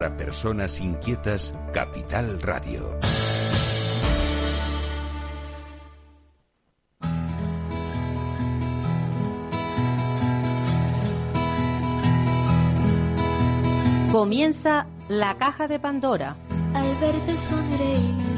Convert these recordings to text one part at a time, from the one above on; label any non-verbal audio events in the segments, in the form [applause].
Para personas inquietas, Capital Radio. Comienza la caja de Pandora. Al verte sonreír.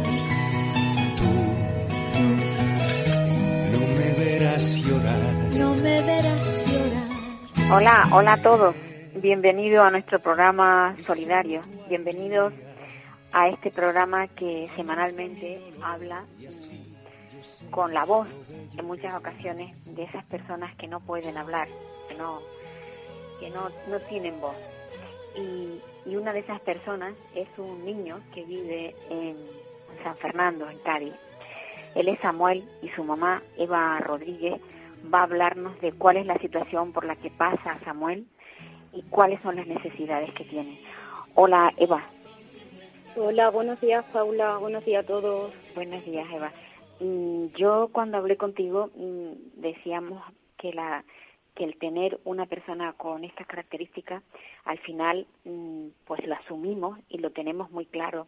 Tú no me verás llorar. No me verás llorar. Hola, hola a todos. Bienvenido a nuestro programa solidario. Bienvenidos a este programa que semanalmente habla con la voz en muchas ocasiones de esas personas que no pueden hablar, que no, que no, no tienen voz. Y, y una de esas personas es un niño que vive en San Fernando, en Cádiz. Él es Samuel y su mamá, Eva Rodríguez, va a hablarnos de cuál es la situación por la que pasa Samuel y cuáles son las necesidades que tiene. Hola, Eva. Hola, buenos días Paula, buenos días a todos. Buenos días, Eva. Mm, Yo cuando hablé contigo mm, decíamos que la que el tener una persona con estas características al final mm, pues lo asumimos y lo tenemos muy claro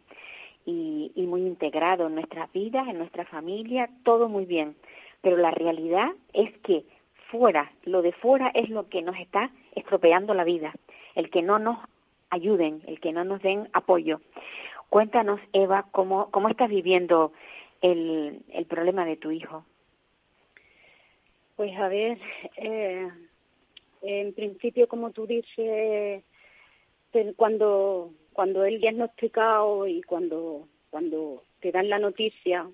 y, y muy integrado en nuestras vidas, en nuestra familia, todo muy bien. Pero la realidad es que fuera, lo de fuera es lo que nos está estropeando la vida, el que no nos ayuden, el que no nos den apoyo. Cuéntanos, Eva, cómo, cómo estás viviendo el, el problema de tu hijo. Pues a ver, eh, en principio, como tú dices, cuando cuando él diagnosticado y cuando cuando te dan la noticia,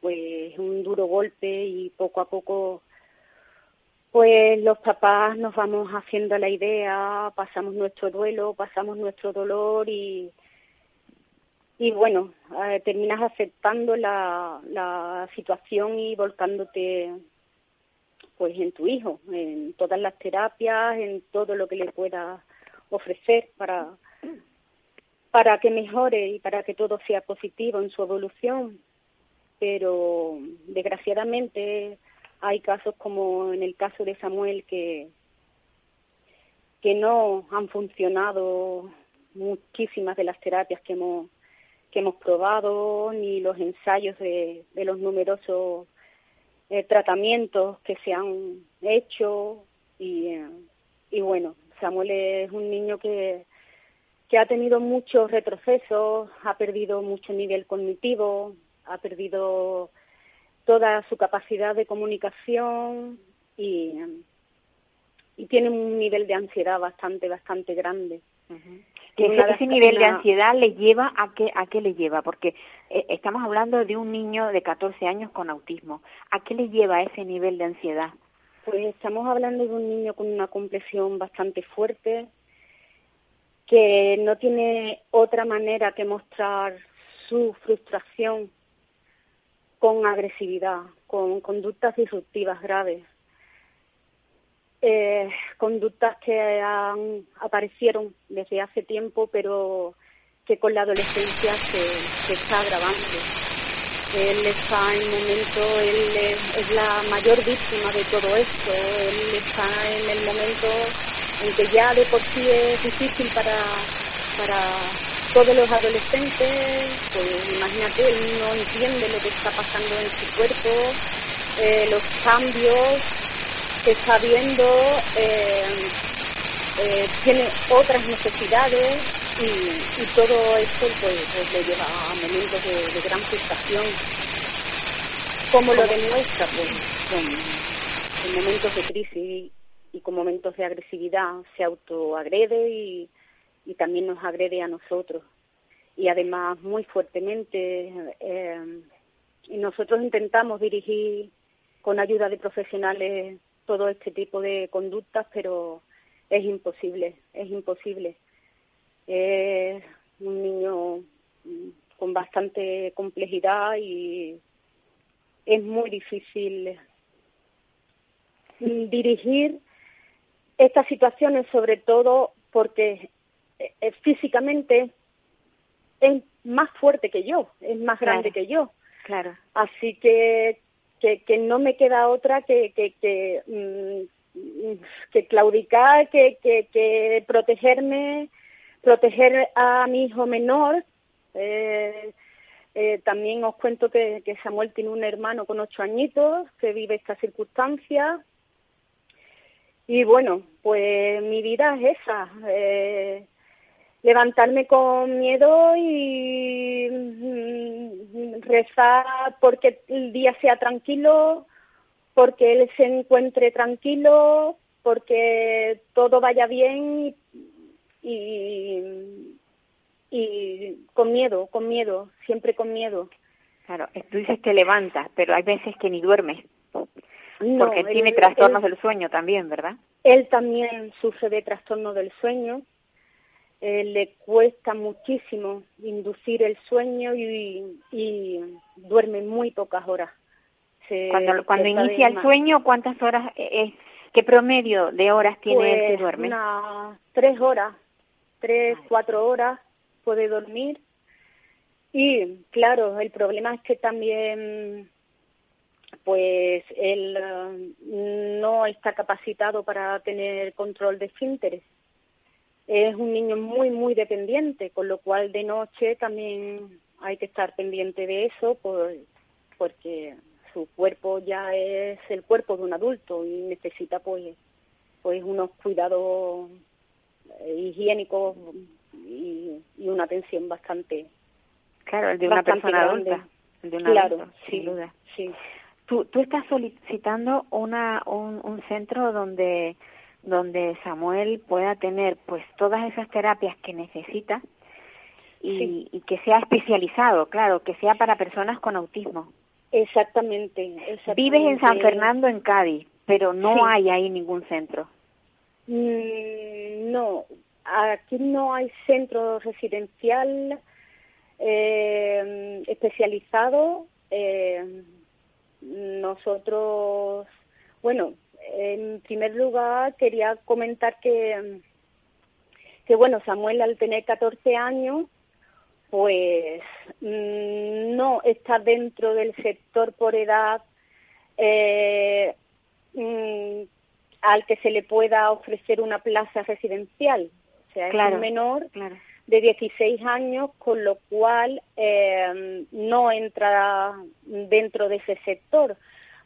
pues es un duro golpe y poco a poco, pues los papás nos vamos haciendo la idea, pasamos nuestro duelo, pasamos nuestro dolor y y bueno, eh, terminas aceptando la, la situación y volcándote pues en tu hijo, en todas las terapias, en todo lo que le puedas ofrecer para para que mejore y para que todo sea positivo en su evolución. Pero desgraciadamente hay casos como en el caso de Samuel que que no han funcionado muchísimas de las terapias que hemos que hemos probado ni los ensayos de, los numerosos eh, tratamientos que se han hecho y, eh, y bueno, Samuel es un niño que, que ha tenido muchos retrocesos, ha perdido mucho nivel cognitivo, ha perdido toda su capacidad de comunicación y, y tiene un nivel de ansiedad bastante, bastante grande. Una ese, nivel de ansiedad le lleva a qué, a qué le lleva, porque eh, estamos hablando de un niño de 14 años con autismo. ¿A qué le lleva ese nivel de ansiedad? Pues estamos hablando de un niño con una complexión bastante fuerte, que no tiene otra manera que mostrar su frustración con agresividad, con conductas disruptivas graves. Eh, conductas que han, aparecieron desde hace tiempo, pero que con la adolescencia se, está agravando. Él está en el momento, él es la mayor víctima de todo esto, él está en el momento en que ya de por sí es difícil para, para todos los adolescentes, pues imagínate, él no entiende lo que está pasando en su cuerpo, eh, los cambios que está viendo, eh, eh, tiene otras necesidades y, y todo esto pues, pues le lleva a momentos de, de gran frustración. ¿Cómo lo demuestra? Pues con, con momentos de crisis y con momentos de agresividad se autoagrede y, y también nos agrede a nosotros. Y además muy fuertemente. eh, y nosotros intentamos dirigir con ayuda de profesionales todo este tipo de conductas, pero es imposible, es imposible. Eh, un niño con bastante complejidad y es muy difícil dirigir estas situaciones, sobre todo porque eh, físicamente es más fuerte que yo, es más grande que yo. Claro. Así que, que, que no me queda otra que, que, que, mm, que claudicar, que, que, que protegerme, proteger a mi hijo menor. Eh, eh, también os cuento que, que Samuel tiene un hermano con ocho añitos que vive esta circunstancia. Y bueno, pues mi vida es esa. Eh, levantarme con miedo y mm, rezar porque el día sea tranquilo, porque él se encuentre tranquilo, porque todo vaya bien y, con miedo, con miedo, siempre con miedo. Claro, tú dices que levantas, pero hay veces que ni duermes. Porque tiene trastornos del sueño también, ¿verdad? Él también sufre de trastorno del sueño eh, le cuesta muchísimo inducir el sueño y, y duerme muy pocas horas. cuando cuando inicia el sueño, ¿cuántas horas es? ¿Qué promedio de horas tiene pues, él que duerme? Una, tres horas, tres, cuatro horas puede dormir. Y claro, el problema es que también pues él eh, no está capacitado para tener control de esfínteres es un niño muy, muy dependiente, con lo cual de noche también hay que estar pendiente de eso por, porque su cuerpo ya es el cuerpo de un adulto y necesita pues, pues unos cuidados eh, higiénicos y, una atención bastante claro el de una persona adulta de claro sin duda. sí tú tú estás solicitando una un, un centro donde donde Samuel pueda tener pues todas esas terapias que necesita y, y, que sea especializado, claro, que sea para personas con autismo. Exactamente, Vives en San Fernando, en Cádiz, pero no hay ahí ningún centro. Mm, no, aquí no hay centro residencial eh, especializado. Eh, nosotros, bueno, en primer lugar, quería comentar que, que bueno, Samuel al tener 14 años, pues mm, no está dentro del sector por edad eh, mm, al que se le pueda ofrecer una plaza residencial. O sea, es un menor de 16 años, con lo cual eh, no entra dentro de ese sector.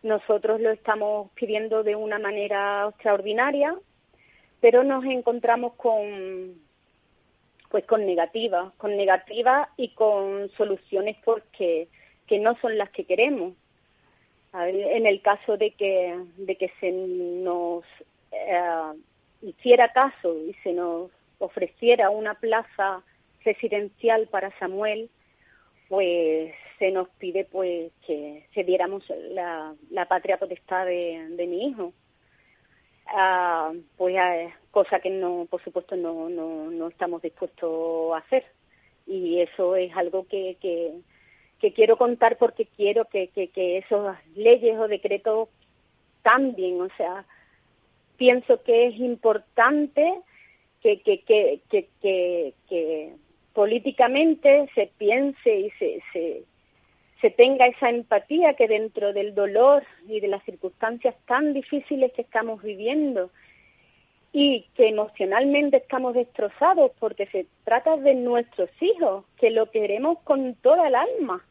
Nosotros lo estamos pidiendo de una manera extraordinaria, pero nos encontramos con pues con negativas, con negativas y con soluciones porque que no son las que queremos. En el caso de que de que se nos eh, hiciera caso y se nos ofreciera una plaza residencial para Samuel, pues se nos pide pues que cediéramos la, patria potestad de, mi hijo. Ah, pues ah, cosa que no, por supuesto, no, no, no estamos dispuestos a hacer. Y eso es algo que, que, que quiero contar porque quiero que, que, que esas leyes o decretos cambien. O sea, pienso que es importante que, que, que, que, que, políticamente se piense y se, se, se tenga esa empatía que dentro del dolor y de las circunstancias tan difíciles que estamos viviendo y que emocionalmente estamos destrozados porque se trata de nuestros hijos, que lo queremos con toda el alma,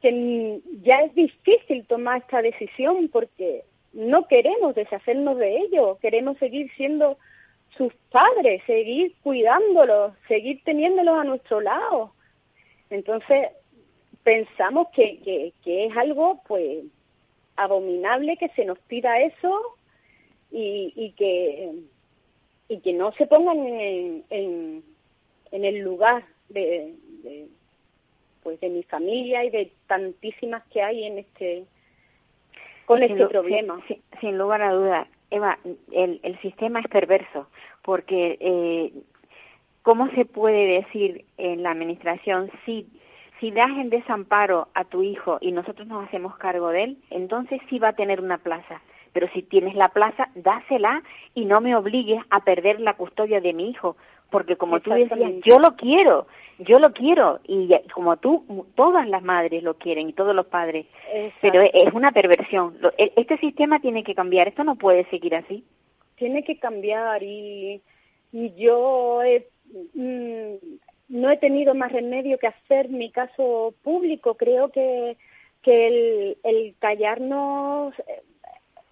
que ya es difícil tomar esta decisión porque no queremos deshacernos de ellos, queremos seguir siendo sus padres, seguir cuidándolos, seguir teniéndolos a nuestro lado. Entonces, pensamos que, que, que es algo, pues, abominable que se nos pida eso y, y que y que no se pongan en, en, en el lugar de, de, pues de mi familia y de tantísimas que hay en este con este problema sin, sin, lugar a duda Eva el, el sistema es perverso porque eh, ¿cómo se puede decir en la administración si si das en desamparo a tu hijo y nosotros nos hacemos cargo de él, entonces sí va a tener una plaza. Pero si tienes la plaza, dásela y no me obligues a perder la custodia de mi hijo, porque como tú decías, yo lo quiero, yo lo quiero y como tú, todas las madres lo quieren y todos los padres. Pero es una perversión. E, este sistema tiene que cambiar, esto no puede seguir así. Tiene que cambiar y, y yo mm, no he tenido más remedio que hacer mi caso público. Creo que, que el, el callarnos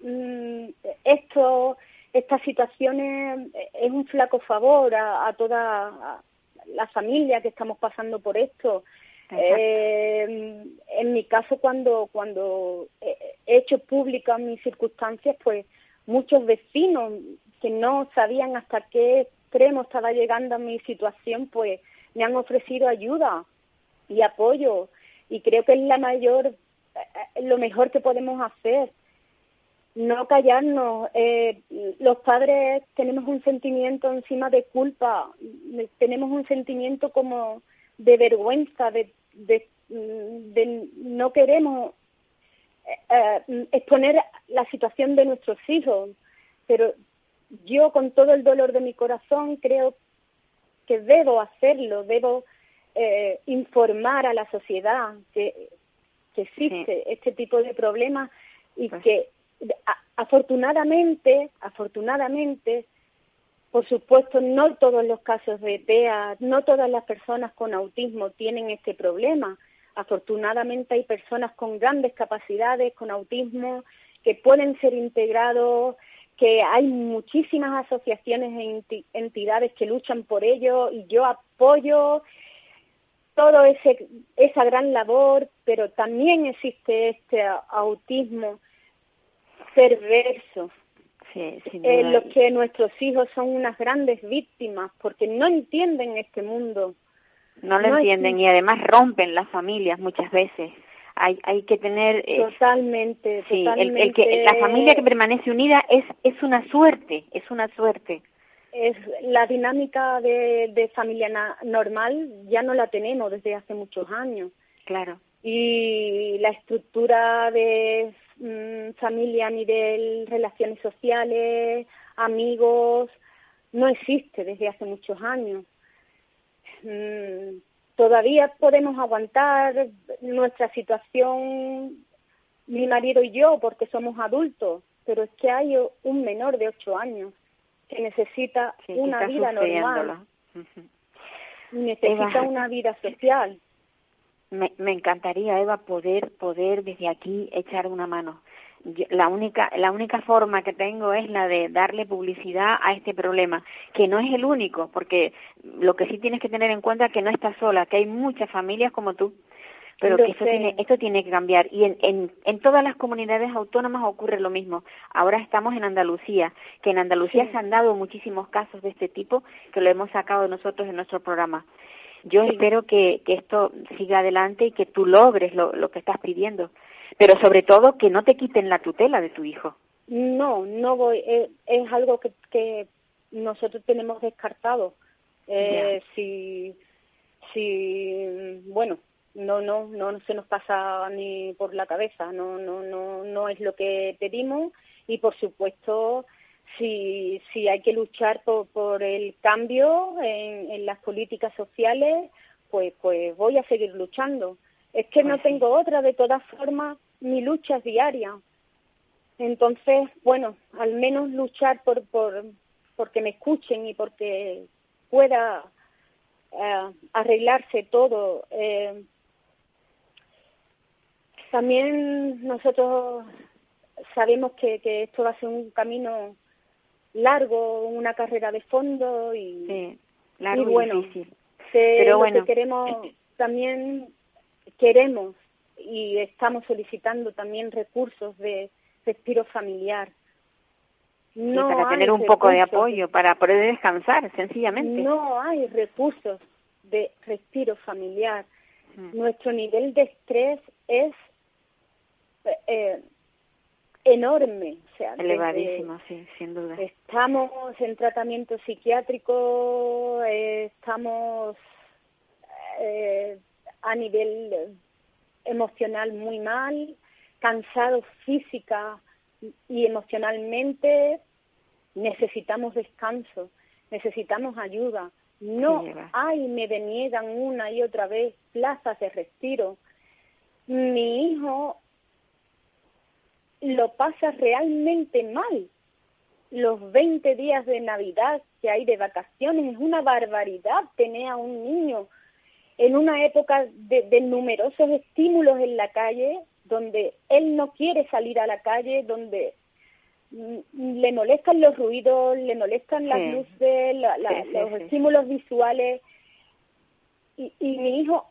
mm, esto, estas situaciones es un flaco favor a, a toda la familia que estamos pasando por esto. Eh, en mi caso, cuando, cuando he hecho públicas mis circunstancias, pues muchos vecinos que no sabían hasta qué extremo estaba llegando a mi situación, pues me han ofrecido ayuda y apoyo y creo que es la mayor, eh, lo mejor que podemos hacer. No callarnos. Eh, los padres tenemos un sentimiento encima de culpa, tenemos un sentimiento como de vergüenza, de, de, de no queremos eh, exponer la situación de nuestros hijos, pero yo con todo el dolor de mi corazón creo que debo hacerlo, debo eh, informar a la sociedad que, que existe este tipo de problemas y pues. que afortunadamente, afortunadamente, por supuesto, no todos los casos de TEA, no todas las personas con autismo tienen este problema. Afortunadamente hay personas con grandes capacidades, con autismo, que pueden ser integrados que hay muchísimas asociaciones e entidades que luchan por ello y yo apoyo todo ese esa gran labor, pero también existe este autismo perverso en los que nuestros hijos son unas grandes víctimas porque no entienden este mundo. No lo entienden y además rompen las familias muchas veces hay, hay que tener eh, totalmente, sí, El, que la familia que permanece unida es es una suerte, es una suerte. Es la dinámica de, de familia normal ya no la tenemos desde hace muchos años. Claro. Y la estructura de mm, familia a nivel relaciones sociales, amigos, no existe desde hace muchos años. Mm, todavía podemos aguantar nuestra situación, mi marido y yo, porque somos adultos, pero es que hay un menor de ocho años que necesita una vida normal, necesita una vida social. Me, me encantaría, Eva, poder, poder desde aquí echar una mano la única la única forma que tengo es la de darle publicidad a este problema que no es el único porque lo que sí tienes que tener en cuenta es que no estás sola que hay muchas familias como tú pero que esto tiene, esto tiene que cambiar. Y en, en, en todas las comunidades autónomas ocurre lo mismo. Ahora estamos en Andalucía que en Andalucía se han dado muchísimos casos de este tipo que lo hemos sacado nosotros en nuestro programa. Yo espero que, que esto siga adelante y que tú logres lo, lo que estás pidiendo pero sobre todo que no te quiten la tutela de tu hijo. No, no voy, eh, es, algo que, que nosotros tenemos descartado. Eh, si, si, bueno, no, no, no se nos pasa ni por la cabeza, no, no, no, no es lo que pedimos y por supuesto si, si hay que luchar por, por el cambio en, en las políticas sociales, pues, pues voy a seguir luchando. Es que no pues tengo otra, de todas formas, mi lucha es diaria. Entonces, bueno, al menos luchar por, por porque me escuchen y porque pueda eh, arreglarse todo. Eh, también nosotros sabemos que, que esto va a ser un camino largo, una carrera de fondo y, sí, largo y bueno, difícil. Pero bueno, que queremos también queremos y estamos solicitando también recursos de respiro familiar. No para tener un poco de apoyo, para poder descansar, sencillamente. No hay recursos de respiro familiar. Mm. Nuestro nivel de estrés es eh, enorme. sea, elevadísimo, sí, sin duda. Estamos en tratamiento psiquiátrico, eh, estamos eh, a nivel emocional muy mal, cansados física y emocionalmente, necesitamos descanso, necesitamos ayuda. No hay, me deniegan una y otra vez plazas de respiro. Mi hijo lo pasa realmente mal. Los 20 días de Navidad que hay de vacaciones es una barbaridad tener a un niño en una época de, numerosos estímulos en la calle, donde él no quiere salir a la calle, donde mm, le molestan los ruidos, le molestan las luces, los estímulos visuales. Y, y mi hijo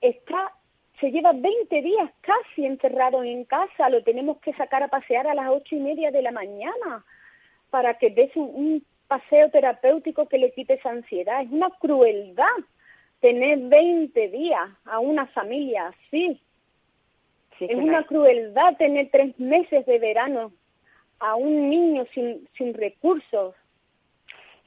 está se lleva 20 días casi encerrado en casa, lo tenemos que sacar a pasear a las ocho y media de la mañana para que des un, paseo terapéutico que le quite esa ansiedad. Es una crueldad tener 20 días a una familia así. es una crueldad tener tres meses de verano a un niño sin, sin recursos,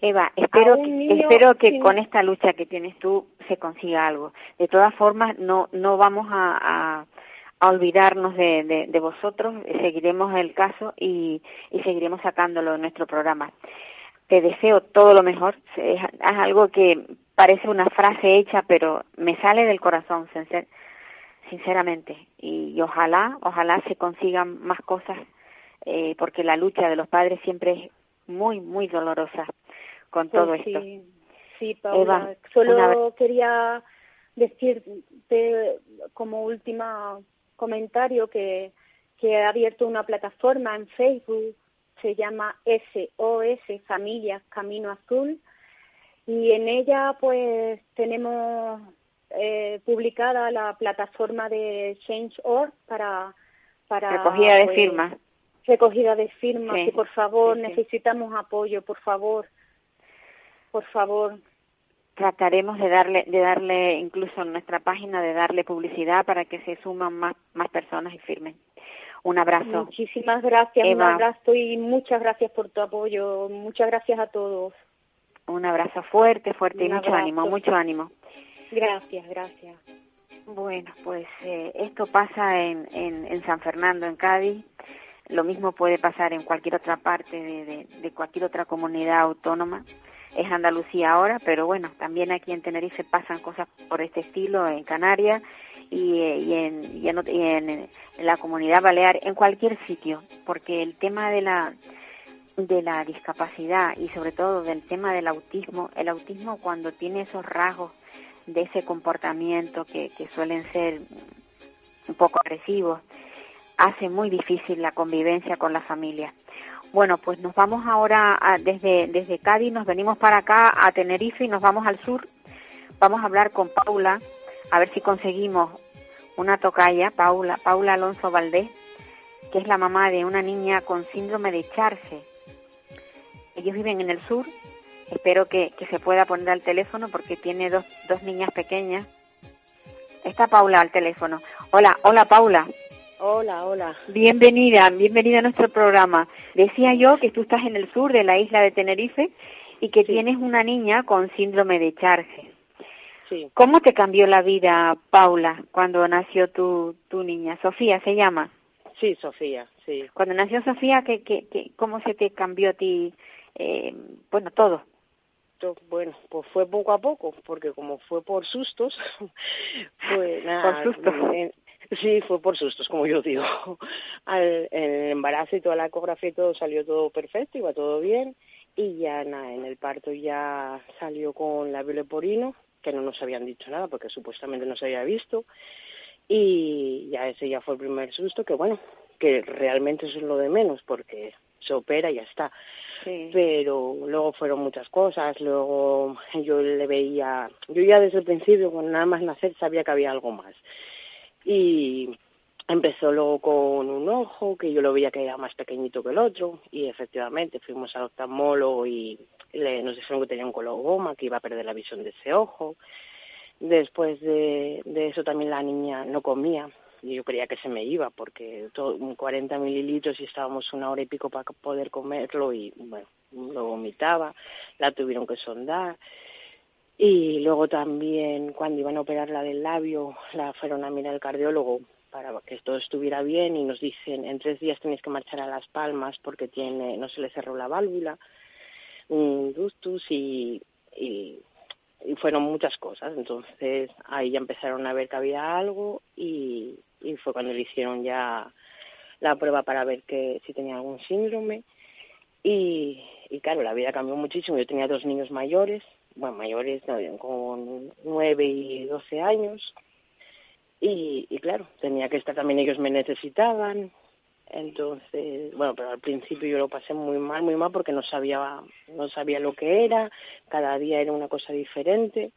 Eva, espero que, espero que con esta lucha que tienes tú se consiga algo. De todas formas, no no vamos a, a, olvidarnos de, de, vosotros, seguiremos el caso y, y seguiremos sacándolo en nuestro programa. Te deseo todo lo mejor. Es, algo que parece una frase hecha, pero me sale del corazón, sinceramente. Y, ojalá, ojalá se consigan más cosas, eh, porque la lucha de los padres siempre es muy, muy dolorosa con todo pues esto. Sí, Paula, solo quería decirte como último comentario que, que he abierto una plataforma en Facebook, se llama SOS Familias Camino Azul, y en ella pues tenemos eh, publicada la plataforma de Change.org para, para... Recogida de pues, firmas. Recogida de firmas, por favor necesitamos apoyo, por favor por favor. Trataremos de darle, de darle incluso en nuestra página, de darle publicidad para que se suman más, más personas y firmen. Un abrazo. Muchísimas gracias, un abrazo y muchas gracias por tu apoyo. Muchas gracias a todos. Un abrazo fuerte, fuerte y mucho ánimo, mucho ánimo. Gracias, gracias. Bueno, pues eh, esto pasa en, en, en, San Fernando, en Cádiz. Lo mismo puede pasar en cualquier otra parte de, de cualquier otra comunidad autónoma es Andalucía ahora, pero bueno, también aquí en Tenerife pasan cosas por este estilo, en Canarias y, en, en, la comunidad balear, en cualquier sitio, porque el tema de la de la discapacidad y sobre todo del tema del autismo, el autismo cuando tiene esos rasgos de ese comportamiento que, que suelen ser un poco agresivos, hace muy difícil la convivencia con la familia. Bueno, pues nos vamos ahora desde, desde Cádiz, nos venimos para acá a Tenerife y nos vamos al sur. Vamos a hablar con Paula, a ver si conseguimos una tocaya, Paula, Paula Alonso Valdés, que es la mamá de una niña con síndrome de Charse. Ellos viven en el sur, espero que, que se pueda poner al teléfono porque tiene dos, dos niñas pequeñas. Está Paula al teléfono. Hola, hola Paula. Hola, hola. Bienvenida, bienvenida a nuestro programa. Decía yo que tú estás en el sur de la isla de Tenerife y que tienes una niña con síndrome de Charge. Sí. ¿Cómo te cambió la vida, Paula, cuando nació tu, tu niña? Sofía se llama. Sí, Sofía, sí. Cuando nació Sofía, ¿qué, qué, qué, ¿cómo se te cambió a ti, eh, bueno, todo? Bueno, pues fue poco a poco, porque como fue por sustos, [laughs] pues nada, por sustos. Sí, fue por sustos, como yo digo. [laughs] Al, el embarazo y toda la ecografía y todo salió todo perfecto, iba todo bien. Y ya nada, en el parto ya salió con la leporino, que no nos habían dicho nada porque supuestamente no se había visto. Y ya ese ya fue el primer susto, que bueno, que realmente eso es lo de menos porque se opera y ya está. Pero luego fueron muchas cosas, luego yo le veía, yo ya desde el principio, con nada más nacer, sabía que había algo más. Y empezó luego con un ojo que yo lo veía que era más pequeñito que el otro y efectivamente fuimos al oftalmólogo y le, nos dijeron que tenía un coloboma, que iba a perder la visión de ese ojo. Después de, de eso también la niña no comía, yo creía que se me iba porque todo, 40 mililitros y estábamos una hora y pico para poder comerlo y bueno, lo vomitaba, la tuvieron que sondar. Y luego también cuando iban a operar la del labio, la fueron a mirar el cardiólogo para que todo estuviera bien y nos dicen en tres días tenéis que marchar a Las Palmas porque tiene no se le cerró la válvula, un ductus y, y, y fueron muchas cosas. Entonces ahí ya empezaron a ver que había algo y, y fue cuando le hicieron ya la prueba para ver que si tenía algún síndrome. Y, y claro, la vida cambió muchísimo. Yo tenía dos niños mayores, bueno, mayores con nueve y doce años. Y, y claro, tenía que estar también, ellos me necesitaban, entonces, bueno, pero al principio yo lo pasé muy mal, muy mal porque no sabía, no sabía lo que era, cada día era una cosa diferente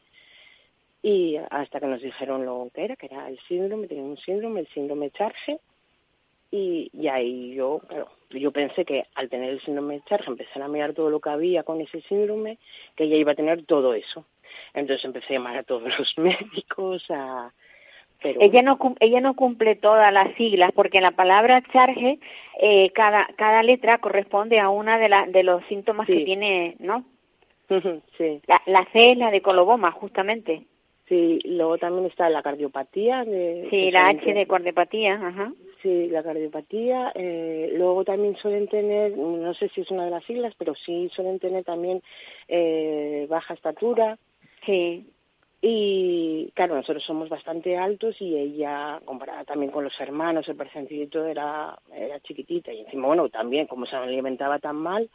y hasta que nos dijeron lo que era, que era el síndrome, tenía un síndrome, el síndrome Charge. Y, y ahí yo, claro, yo pensé que al tener el síndrome Charge, empezar a mirar todo lo que había con ese síndrome, que ella iba a tener todo eso. Entonces empecé a llamar a todos [laughs] los médicos, a, ella no ella no cumple todas las siglas porque en la palabra charge eh, cada cada letra corresponde a una de la, de los síntomas que tiene no [laughs] sí. La, la C es la de coloboma justamente sí luego también está la cardiopatía de, sí la H de cardiopatía ajá. Sí la cardiopatía eh, luego también suelen tener no sé si es una de las siglas pero sí suelen tener también eh, baja estatura. Sí. Y claro, nosotros somos bastante altos y ella, comparada también con los hermanos, el percentilito era, era chiquitita. Y encima, bueno, también como se alimentaba tan mal,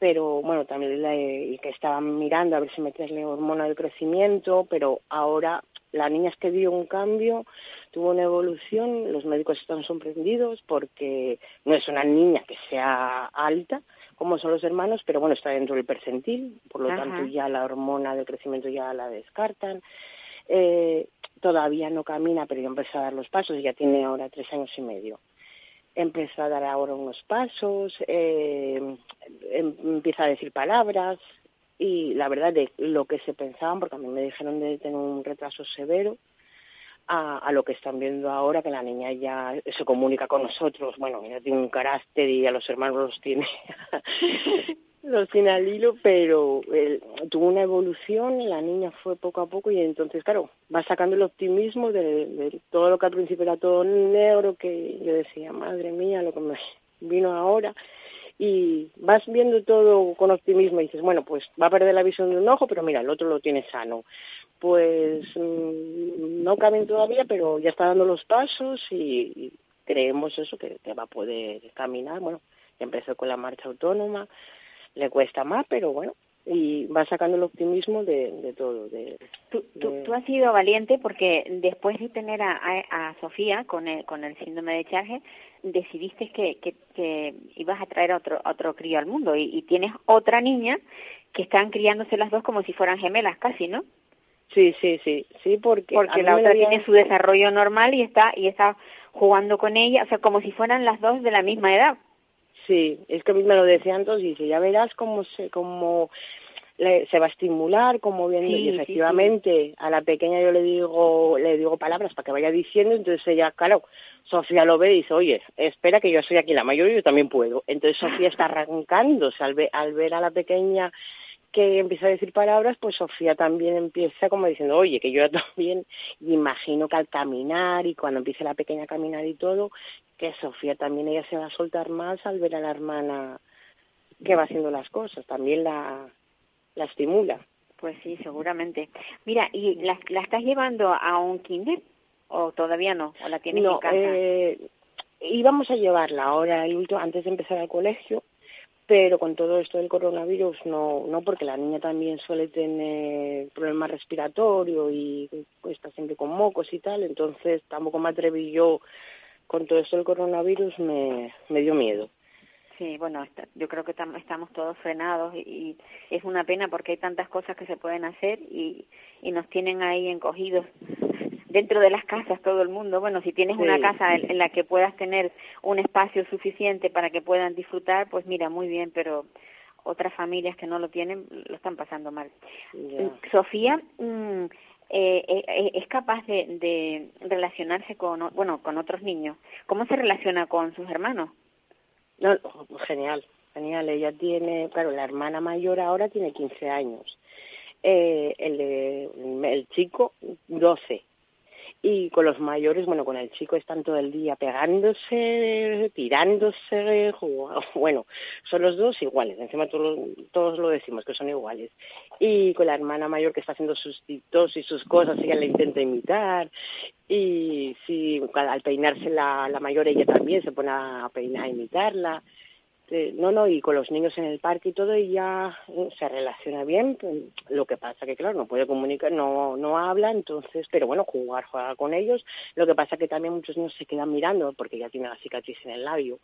pero bueno, también la, y que estaban mirando a ver si meterle hormona de crecimiento, pero ahora la niña es que dio un cambio, tuvo una evolución, los médicos están sorprendidos porque no es una niña que sea alta, como son los hermanos, pero bueno, está dentro del percentil, por lo tanto ya la hormona de crecimiento ya la descartan. Eh, todavía no camina, pero ya empezó a dar los pasos, ya tiene ahora tres años y medio. Empezó a dar ahora unos pasos, eh, em, empieza a decir palabras y la verdad de lo que se pensaban, porque a mí me dijeron de tener un retraso severo, a, a, lo que están viendo ahora, que la niña ya se comunica con nosotros. Bueno, ella tiene un carácter y a los hermanos los tiene, [laughs] los tiene al hilo, pero él, tuvo una evolución, la niña fue poco a poco y entonces, claro, va sacando el optimismo de, de todo lo que al principio era todo negro, que yo decía, madre mía, lo que me vino ahora y vas viendo todo con optimismo y dices, bueno, pues va a perder la visión de un ojo, pero mira, el otro lo tiene sano pues mm, no caben todavía, pero ya está dando los pasos y, creemos eso, que, va a poder caminar. Bueno, empezó con la marcha autónoma, le cuesta más, pero bueno, y va sacando el optimismo de, de todo. De, tú, tú, has sido valiente porque después de tener a, a, Sofía con el, con el síndrome de Charge, decidiste que, que, que ibas a traer a otro, otro crío al mundo y, y tienes otra niña que están criándose las dos como si fueran gemelas casi, ¿no? Sí, sí, sí, sí, porque porque la otra tiene su desarrollo normal y está y está jugando con ella, o sea, como si fueran las dos de la misma edad. Sí, es que a mí me lo decían todos, dice, ya verás cómo se cómo le, se va a estimular, cómo viene Sí, y efectivamente sí. a la pequeña yo le digo le digo palabras para que vaya diciendo, entonces ella, claro, Sofía lo ve y dice, oye, espera que yo soy aquí la mayor y yo también puedo. Entonces Sofía está arrancándose al, ver, al ver a la pequeña que empieza a decir palabras, pues Sofía también empieza como diciendo, oye, que yo [laughs] también y imagino que al caminar y cuando empiece la pequeña a caminar y todo, que Sofía también ella se va a soltar más al ver a la hermana que va haciendo las cosas, también la, la estimula. Pues sí, seguramente. Mira, ¿y la, la estás llevando a un kinder o todavía no? ¿O la tienes no, en casa? Eh, íbamos a llevarla ahora, el último, antes de empezar al colegio, pero con todo esto del coronavirus no, no porque la niña también suele tener problemas respiratorios y está siempre con mocos y tal, entonces tampoco me atreví yo con todo esto del coronavirus, me, me dio miedo. Sí, bueno, yo creo que tam, estamos todos frenados y, y, es una pena porque hay tantas cosas que se pueden hacer y, y nos tienen ahí encogidos dentro de las casas todo el mundo. Bueno, si tienes Sí. una casa en, en la que puedas tener un espacio suficiente para que puedan disfrutar, pues mira, muy bien, pero otras familias que no lo tienen lo están pasando mal. Ya. Sofía, mm, eh, eh, eh, es capaz de, de relacionarse con, bueno, con otros niños. ¿Cómo se relaciona con sus hermanos? No, genial, genial. Ella tiene, claro, la hermana mayor ahora tiene 15 años. Eh, el, el chico, 12 y con los mayores, bueno, con el chico están todo el día pegándose, tirándose, bueno, son los dos iguales, encima todos, todos lo decimos que son iguales. Y con la hermana mayor que está haciendo sus titos y sus cosas, ella le intenta imitar, y si al peinarse la, la mayor ella también se pone a peinar, a imitarla. Este, no, no, y con los niños en el parque y todo, ella eh, se relaciona bien. Pues, lo que pasa que, claro, no puede comunicar, no, no habla, entonces, pero bueno, jugar, juega con ellos. Lo que pasa que también muchos niños se quedan mirando porque ella tiene la cicatriz en el labio.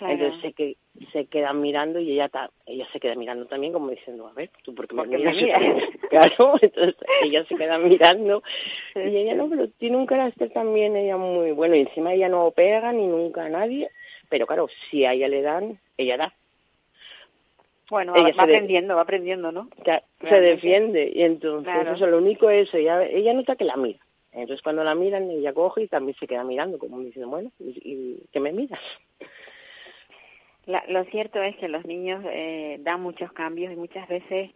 Entonces se, que, se quedan mirando y ella ella se queda mirando también como diciendo, a ver, tú por qué me miras? [laughs] claro, entonces ella se queda mirando y ella no, pero tiene un carácter también ella muy bueno y encima ella no pega ni nunca a nadie pero claro, si a ella le dan, ella da. Bueno, ella va, aprendiendo, va aprendiendo, ¿no? se defiende y entonces eso lo único es ella, ella nota que la mira. Entonces cuando la miran ella coge y también se queda mirando como diciendo, bueno, ¿y, qué me miras? lo cierto es que los niños eh, dan muchos cambios y muchas veces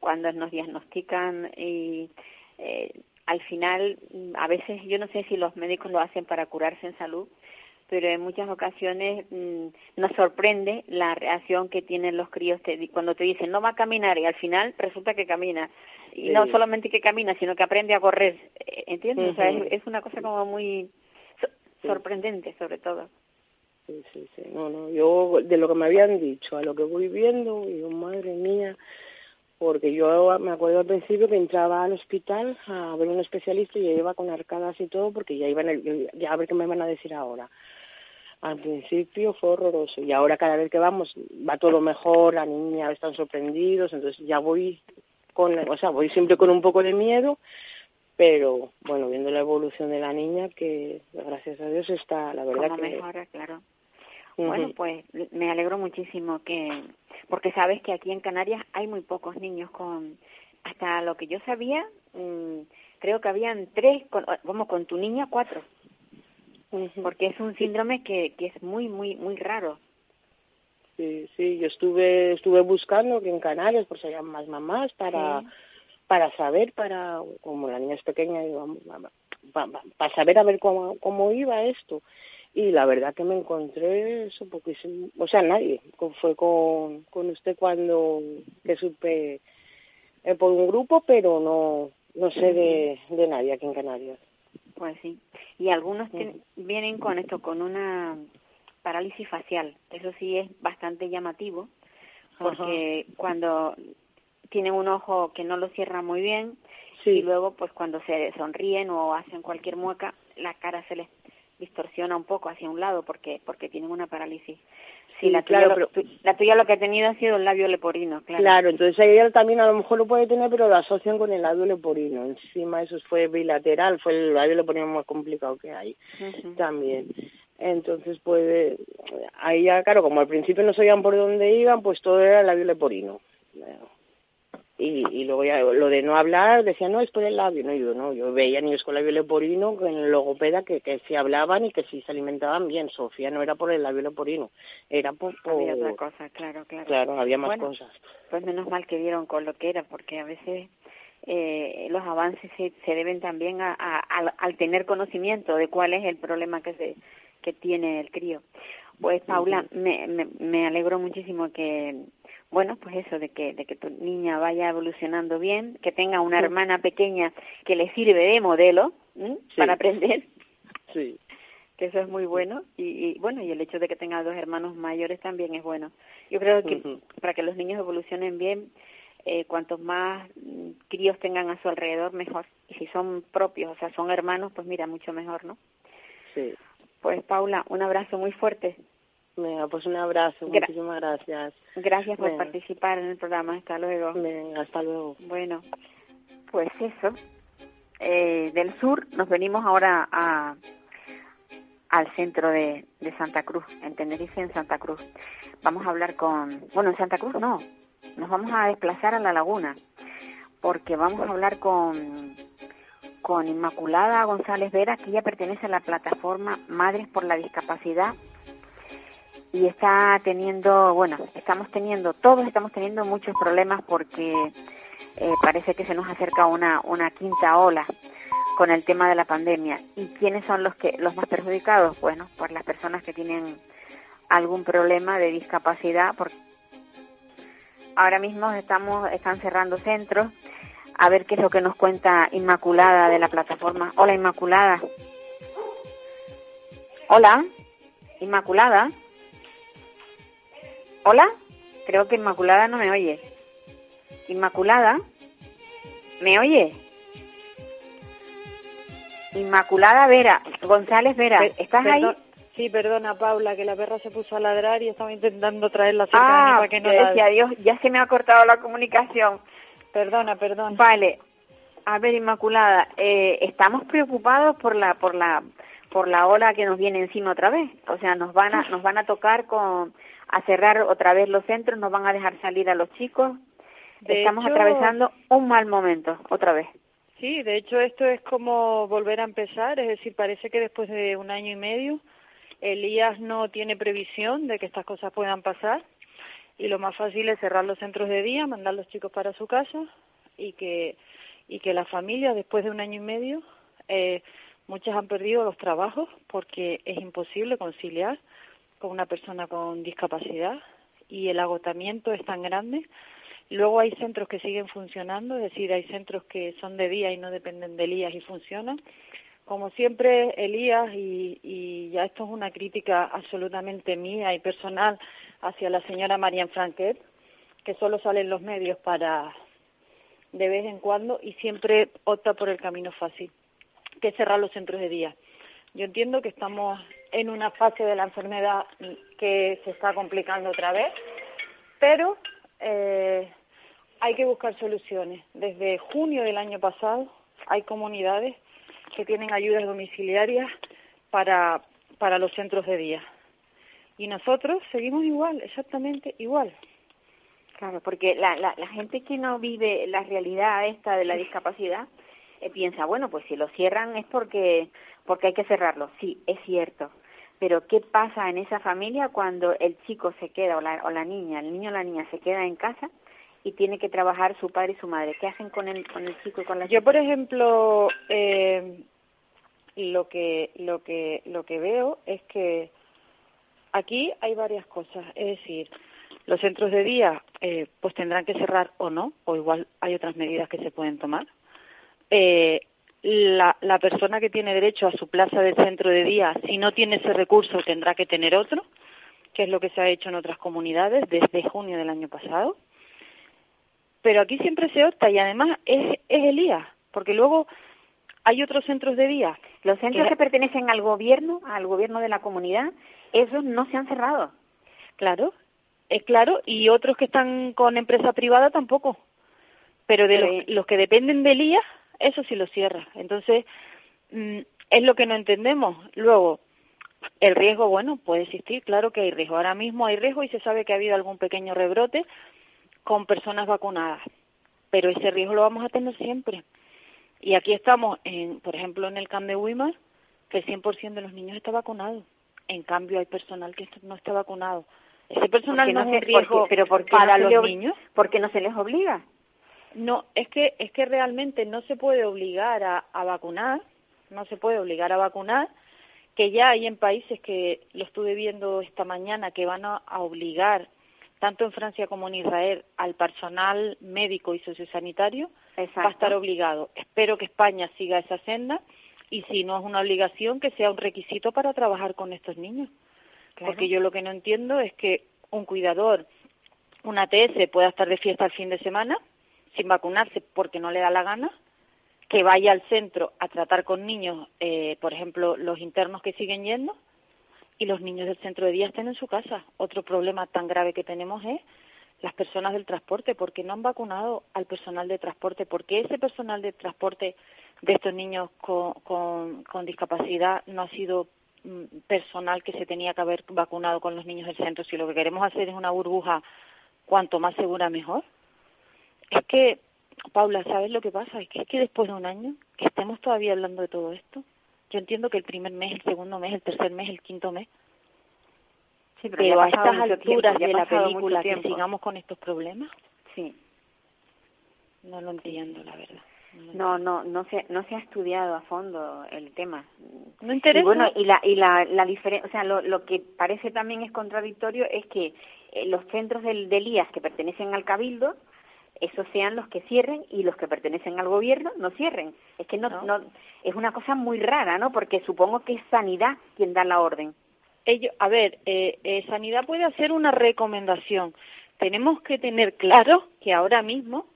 cuando nos diagnostican y eh, al final a veces yo no sé si los médicos lo hacen para curarse en salud pero en muchas ocasiones mm, nos sorprende la reacción que tienen los críos cuando te dicen no va a caminar y al final resulta que camina. Y no solamente que camina sino que aprende a correr. Eh, ¿entiendes? o sea, es, una cosa como muy sorprendente sobre todo. Sí sí sí. No no yo de lo que me habían dicho a lo que voy viendo digo madre mía porque yo me acuerdo al principio que entraba al hospital a ver un especialista y yo iba con arcadas y todo porque ya iban ya a ver qué me van a decir ahora al principio fue horroroso y ahora cada vez que vamos va todo mejor, la niña están sorprendidos, entonces ya voy con, o sea, voy siempre con un poco de miedo, pero bueno, viendo la evolución de la niña que gracias a Dios está, la verdad que mejora, claro. Bueno, pues me alegro muchísimo que porque sabes que aquí en Canarias hay muy pocos niños con hasta lo que yo sabía, mm, creo que habían tres, con, vamos, con tu niña cuatro porque es un síndrome que, que es muy, muy, muy raro. Sí, sí, yo estuve, estuve buscando que en Canarias, por si hay más mamás, para, para saber, para, como la niña es pequeña, para, para saber a ver cómo, cómo iba esto. Y la verdad que me encontré eso poquísimo, o sea, nadie, fue con, con usted cuando que supe eh, por un grupo, pero no, no sé de, de nadie aquí en Canarias. Pues sí. Y algunos vienen con esto, con una parálisis facial. Eso sí es bastante llamativo, porque cuando tienen un ojo que no lo cierra muy bien y luego pues cuando se sonríen o hacen cualquier mueca, la cara se les distorsiona un poco hacia un lado porque porque tienen una parálisis. Sí, la, tuya, lo, la tuya lo que ha tenido ha sido el labio leporino, claro. Claro, entonces ella también a lo mejor lo puede tener, pero lo asocian con el labio leporino. Encima eso fue bilateral, fue el labio leporino más complicado que hay también. Entonces puede, ahí ya, claro, como al principio no sabían por dónde iban, pues todo era el labio leporino y, y luego ya lo de no hablar decía no es por el labio no yo no yo veía niños con labio leporino con el logopeda que que sí hablaban y que sí se alimentaban bien. Sofía no era por el labio leporino era por, había otra cosa claro claro. Claro había más cosas. pues menos mal que vieron con lo que era porque a veces eh, los avances se, se deben también a, a, al, tener conocimiento de cuál es el problema que se que tiene el crío. Pues Paula me, me, me alegro muchísimo que bueno, pues eso, de que, de que tu niña vaya evolucionando bien, que tenga una hermana pequeña que le sirve de modelo para aprender. Sí. Que eso es muy bueno. Y, y, bueno, y el hecho de que tenga dos hermanos mayores también es bueno. Yo creo que para que los niños evolucionen bien, eh, cuantos más mm, críos tengan a su alrededor, mejor. Y si son propios, o sea, son hermanos, pues mira, mucho mejor, ¿no? Sí. Pues Paula, un abrazo muy fuerte. Venga, pues un abrazo, muchísimas gracias. Gracias por participar en el programa, hasta luego. Venga, hasta luego. Bueno, pues eso. Eh, del sur nos venimos ahora a, al centro de, de Santa Cruz, en Tenerife, en Santa Cruz. Vamos a hablar con... Bueno, en Santa Cruz no, nos vamos a desplazar a la laguna, porque vamos a hablar con, con Inmaculada González Vera, que ella pertenece a la plataforma Madres por la Discapacidad y está teniendo, bueno, estamos teniendo, todos estamos teniendo muchos problemas porque eh, parece que se nos acerca una, una quinta ola con el tema de la pandemia. ¿Y quiénes son los que los más perjudicados? Bueno, pues las personas que tienen algún problema de discapacidad, porque ahora mismo estamos están cerrando centros. A ver qué es lo que nos cuenta Inmaculada de la plataforma. Hola Inmaculada. Hola, Inmaculada. Hola, creo que Inmaculada no me oye. Inmaculada, ¿me oye? Inmaculada Vera, González Vera, ¿estás ahí? Sí, perdona Paula, que la perra se puso a ladrar y estaba intentando traerla cerca ah, para que no decía, Dios, ya se me ha cortado la comunicación. Perdona, perdona. Vale. A ver, Inmaculada, eh, estamos preocupados por la por la por la ola que nos viene encima otra vez. O sea, nos van a nos van a tocar con a cerrar otra vez los centros, nos van a dejar salir a los chicos. Estamos atravesando un mal momento, otra vez. Sí, de hecho esto es como volver a empezar, es decir, parece que después de un año y medio Elías no tiene previsión de que estas cosas puedan pasar y lo más fácil es cerrar los centros de día, mandar a los chicos para su casa y que y que las familias después de un año y medio eh, muchas han perdido los trabajos porque es imposible conciliar con una persona con discapacidad y el agotamiento es tan grande. Luego hay centros que siguen funcionando, es decir, hay centros que son de día y no dependen de Elías y funcionan. Como siempre, Elías, y, y ya esto es una crítica absolutamente mía y personal hacia la señora Marian Franquet, que solo sale en los medios para de vez en cuando y siempre opta por el camino fácil, que es cerrar los centros de día. Yo entiendo que estamos en una fase de la enfermedad que se está complicando otra vez, pero eh, hay que buscar soluciones. Desde junio del año pasado hay comunidades que tienen ayudas domiciliarias para, para los centros de día. Y nosotros seguimos igual, exactamente igual. Claro, porque la, la, la gente que no vive la realidad esta de la discapacidad eh, piensa, bueno, pues si lo cierran es porque porque hay que cerrarlo. Sí, es cierto. Pero ¿qué pasa en esa familia cuando el chico se queda o la, o la niña, el niño o la niña se queda en casa y tiene que trabajar su padre y su madre? ¿Qué hacen con el, con el chico y con la Yo, por ejemplo, eh, lo que lo que lo que veo es que aquí hay varias cosas. Es decir, los centros de día eh, pues tendrán que cerrar o no, o igual hay otras medidas que se pueden tomar. Eh, la, la persona que tiene derecho a su plaza del centro de día, si no tiene ese recurso, tendrá que tener otro, que es lo que se ha hecho en otras comunidades desde junio del año pasado. Pero aquí siempre se opta y además es, es el IA, porque luego hay otros centros de día. Los centros que, que pertenecen al gobierno, al gobierno de la comunidad, esos no se han cerrado. Claro, es claro, y otros que están con empresa privada tampoco. Pero de los, los, que dependen del IA, eso sí lo cierra. Entonces, mm, es lo que no entendemos. Luego, el riesgo, bueno, puede existir, claro que hay riesgo. Ahora mismo hay riesgo y se sabe que ha habido algún pequeño rebrote con personas vacunadas. Pero ese riesgo lo vamos a tener siempre. Y aquí estamos, en, por ejemplo, en el CAM de Weimar, que el 100% de los niños está vacunado. En cambio, hay personal que no está vacunado. Ese personal no, no es un riesgo pero ¿por qué para no los niños. ¿Por qué no se les obliga? No, es que es que realmente no se puede obligar a, a vacunar, no se puede obligar a vacunar, que ya hay en países que lo estuve viendo esta mañana que van a, a obligar tanto en Francia como en Israel al personal médico y sociosanitario Exacto. va a estar obligado. Espero que España siga esa senda y si no es una obligación que sea un requisito para trabajar con estos niños. Claro. Porque yo lo que no entiendo es que un cuidador, una ATS pueda estar de fiesta el fin de semana sin vacunarse porque no le da la gana, que vaya al centro a tratar con niños, eh, por ejemplo, los internos que siguen yendo, y los niños del centro de día estén en su casa. Otro problema tan grave que tenemos es las personas del transporte, porque no han vacunado al personal de transporte, porque ese personal de transporte de estos niños con, con, con discapacidad no ha sido mm, personal que se tenía que haber vacunado con los niños del centro. Si lo que queremos hacer es una burbuja cuanto más segura mejor, es que Paula, ¿sabes lo que pasa? Es que, es que después de un año, que estemos todavía hablando de todo esto, yo entiendo que el primer mes, el segundo mes, el tercer mes, el quinto mes, Sí, pero, a estas alturas tiempo, de la película que sigamos con estos problemas, Sí. no lo entiendo, la verdad. No, no, no se, no se ha estudiado a fondo el tema. No interesa. Y bueno, y la, y la, la diferencia, o sea, lo, lo que parece también es contradictorio es que eh, los centros del, del IAS que pertenecen al Cabildo, esos sean los que cierren y los que pertenecen al gobierno no cierren. Es que no, No. no, es una cosa muy rara, ¿no? Porque supongo que es Sanidad quien da la orden. Ellos, a ver, eh, eh, Sanidad puede hacer una recomendación. Tenemos que tener claro que ahora mismo,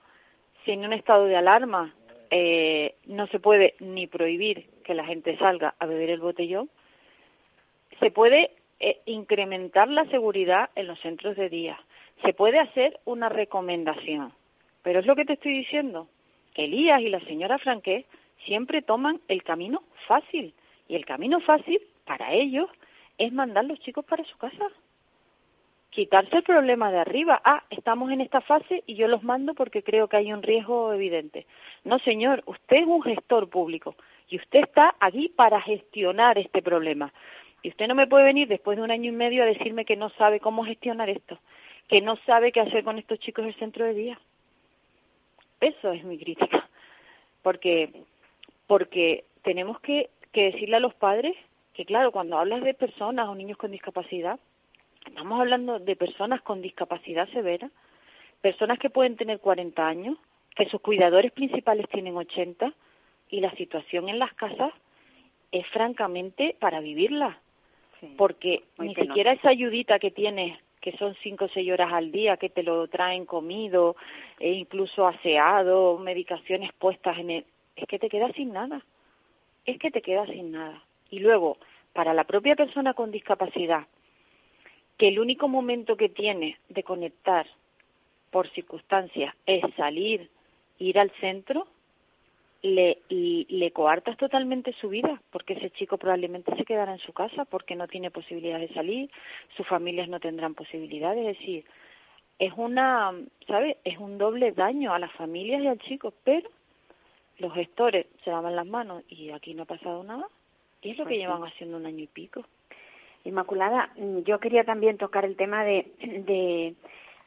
si en un estado de alarma eh, no se puede ni prohibir que la gente salga a beber el botellón, se puede eh, incrementar la seguridad en los centros de día. Se puede hacer una recomendación. Pero es lo que te estoy diciendo. Elías y la señora Franqué siempre toman el camino fácil. Y el camino fácil para ellos es mandar los chicos para su casa. Quitarse el problema de arriba. Ah, estamos en esta fase y yo los mando porque creo que hay un riesgo evidente. No, señor, usted es un gestor público y usted está aquí para gestionar este problema. Y usted no me puede venir después de un año y medio a decirme que no sabe cómo gestionar esto, que no sabe qué hacer con estos chicos del centro de día. Eso es mi crítica. Porque, porque tenemos que, que decirle a los padres que, claro, cuando hablas de personas o niños con discapacidad, estamos hablando de personas con discapacidad severa, personas que pueden tener 40 años, que sus cuidadores principales tienen 80 y la situación en las casas es francamente para vivirla, porque ni siquiera esa ayudita que tienes, que son 5 o 6 horas al día, que te lo traen comido, e incluso aseado, medicaciones puestas en el... es que te quedas sin nada, es que te quedas sin nada. Y luego, para la propia persona con discapacidad, que el único momento que tiene de conectar por circunstancias es salir, ir al centro, le, le coartas totalmente su vida, porque ese chico probablemente se quedará en su casa porque no tiene posibilidad de salir, sus familias no tendrán posibilidades, es decir, es una, ¿sabes? Es un doble daño a las familias y al chico, pero los gestores se lavan las manos y aquí no ha pasado nada, y es lo Pues que sí. llevan haciendo un año y pico. Inmaculada, yo quería también tocar el tema de, de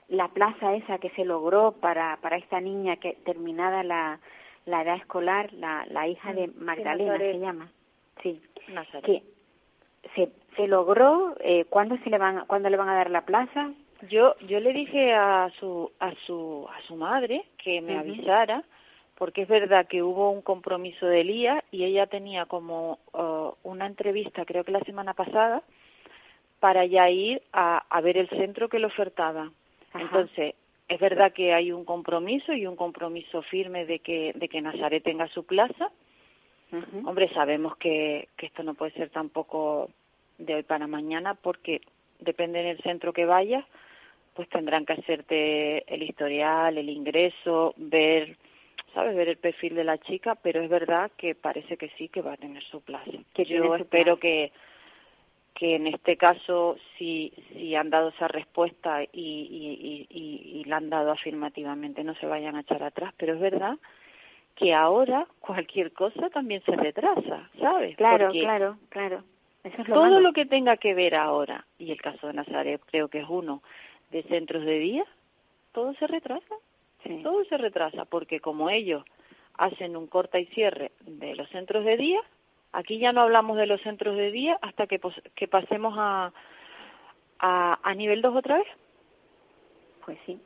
la plaza esa que se logró para, para esta niña que terminada la, la edad escolar, la, la hija de Magdalena Nazaret. se llama. Sí, que se, se logró, eh, ¿cuándo, se le van, a- ¿cuándo le van a dar la plaza? Yo yo le dije a su a su a su madre que me avisara porque es verdad que hubo un compromiso de Elías y ella tenía como uh, una entrevista creo que la semana pasada para ya ir a, a ver el centro que le ofertaba. Ajá. Entonces, es verdad que hay un compromiso y un compromiso firme de que de que Nazaret tenga su plaza. Hombre, sabemos que, que esto no puede ser tampoco de hoy para mañana porque depende del centro que vayas, pues tendrán que hacerte el historial, el ingreso, ver, ¿sabes? Ver el perfil de la chica, pero es verdad que parece que sí que va a tener su plaza. Que Yo espero plaza. que que en este caso si si han dado esa respuesta y, y, y, y, y la han dado afirmativamente no se vayan a echar atrás pero es verdad que ahora cualquier cosa también se retrasa, ¿sabes? Claro, Porque claro, claro. Eso es lo todo malo. lo que tenga que ver ahora, y el caso de Nazaret creo que es uno, de centros de día, todo se retrasa, Sí. todo se retrasa, porque como ellos hacen un corta y cierre de los centros de día, aquí ya no hablamos de los centros de día hasta que, pos- que pasemos a, a, a nivel 2 otra vez. Pues sí.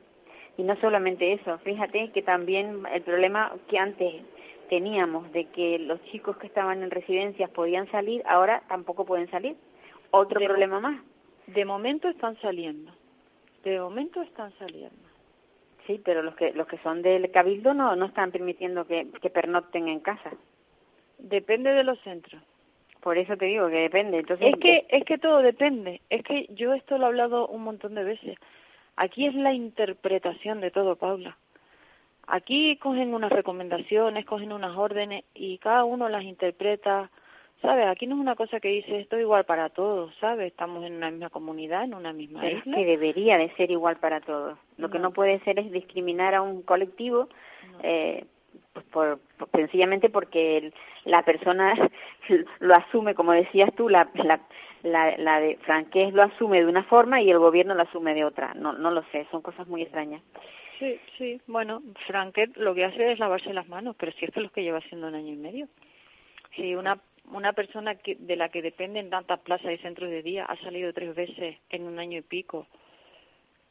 Y no solamente eso, fíjate que también el problema que antes teníamos de que los chicos que estaban en residencias podían salir, ahora tampoco pueden salir. Otro De- problema más. De momento están saliendo, de momento están saliendo. Sí, pero los que los que son del cabildo no no están permitiendo que, que pernocten en casa. Depende de los centros. Por eso te digo que depende. Entonces Es que, es que todo depende. Es que yo esto lo he hablado un montón de veces. Aquí es la interpretación de todo, Paula. Aquí cogen unas recomendaciones, cogen unas órdenes y cada uno las interpreta. ¿Sabes? Aquí no es una cosa que dice esto es igual para todos, ¿sabes? Estamos en una misma comunidad, en una misma pero es isla. que debería de ser igual para todos. Lo que No. no puede ser es discriminar a un colectivo eh, pues por, sencillamente porque la persona [laughs] lo asume, como decías tú, la, la, la, la de Franqués lo asume de una forma y el gobierno lo asume de otra. No, no lo sé, son cosas muy extrañas. Sí, sí, bueno, Franquet lo que hace es lavarse las manos, pero si es lo que lleva haciendo un año y medio. Si una una persona que, de la que dependen tantas plazas y centros de día ha salido tres veces en un año y pico,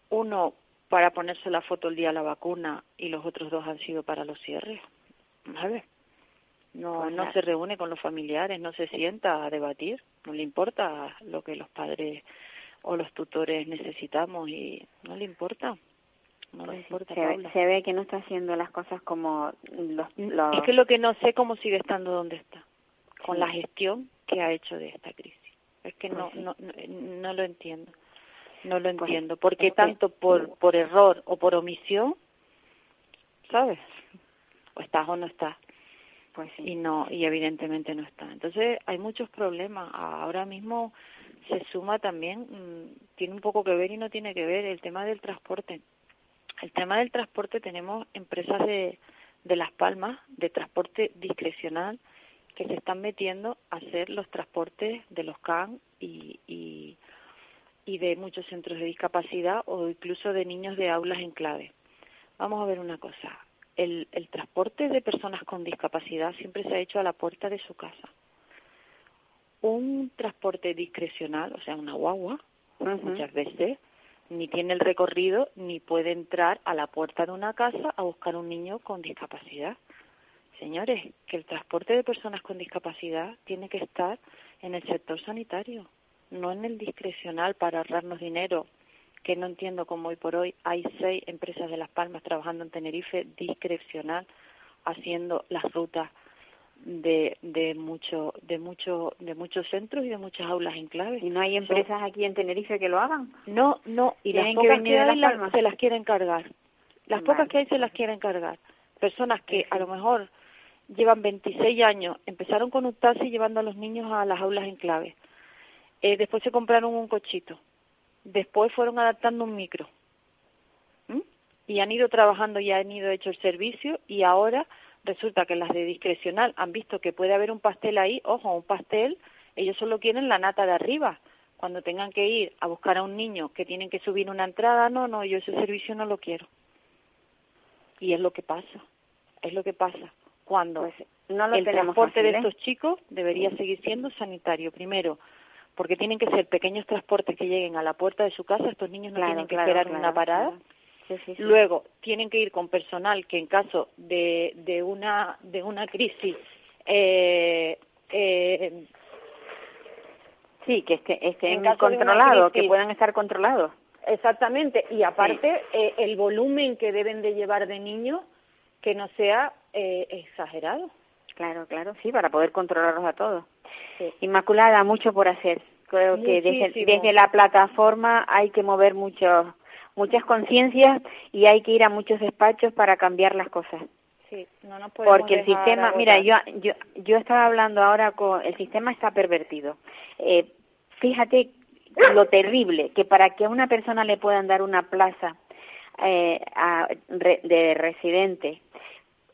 uno para ponerse la foto el día de la vacuna y los otros dos han sido para los cierres. ¿Sabes? No, pues no se reúne con los familiares, no se sienta a debatir, no le importa lo que los padres o los tutores necesitamos y no le importa. No le pues importa. Se, ve que no está haciendo las cosas como los, Es que lo que no sé cómo sigue estando donde está, con la gestión que ha hecho de esta crisis. Es que no, pues no, no, lo entiendo. No lo entiendo. porque tanto por, por error o por omisión, ¿sabes? O estás o no estás. Pues y no y evidentemente no está. Entonces hay muchos problemas. Ahora mismo se suma también mm, tiene un poco que ver y no tiene que ver el tema del transporte. El tema del transporte tenemos empresas de de Las Palmas de transporte discrecional que se están metiendo a hacer los transportes de los CAN y, y, y de muchos centros de discapacidad o incluso de niños de aulas en clave. Vamos a ver una cosa el, el transporte de personas con discapacidad siempre se ha hecho a la puerta de su casa. Un transporte discrecional, o sea, una guagua, muchas veces ni tiene el recorrido ni puede entrar a la puerta de una casa a buscar un niño con discapacidad. Señores, que el transporte de personas con discapacidad tiene que estar en el sector sanitario, no en el discrecional para ahorrarnos dinero que no entiendo cómo hoy por hoy hay seis empresas de Las Palmas trabajando en Tenerife discrecional haciendo las rutas de de mucho de mucho de muchos centros y de muchas aulas en clave. Y no hay empresas aquí en Tenerife que lo hagan no no y las pocas que, hay se las quieren cargar. Las pocas que hay se las quieren cargar. Personas que a lo mejor llevan 26 años empezaron con un taxi llevando a los niños a las aulas en clave eh, después se compraron un cochito después fueron adaptando un micro y han ido trabajando y han ido hecho el servicio y ahora resulta que las de discrecional han visto que puede haber un pastel ahí, ojo, un pastel, ellos solo quieren la nata de arriba. Cuando tengan que ir a buscar a un niño que tienen que subir una entrada, no, no, yo ese servicio no lo quiero. Y es lo que pasa, es lo que pasa. Cuando pues, no el transporte de ¿eh? estos chicos debería seguir siendo sanitario, primero, porque tienen que ser pequeños transportes que lleguen a la puerta de su casa, estos niños no tienen que esperar en una parada. Luego tienen que ir con personal que en caso de, de una de una crisis eh, eh, sí que esté, estén controlados, que puedan estar controlados. Exactamente, y aparte eh, el volumen que deben de llevar de niños que no sea eh, exagerado. Claro, claro, sí, para poder controlarlos a todos. Inmaculada, mucho por hacer. Creo que desde, desde, la plataforma hay que mover muchos muchas conciencias y hay que ir a muchos despachos para cambiar las cosas. Sí, no nos Porque el sistema, mira, yo, yo, yo estaba hablando ahora con, el sistema está pervertido. Eh, fíjate lo terrible, que para que a una persona le puedan dar una plaza eh, de residente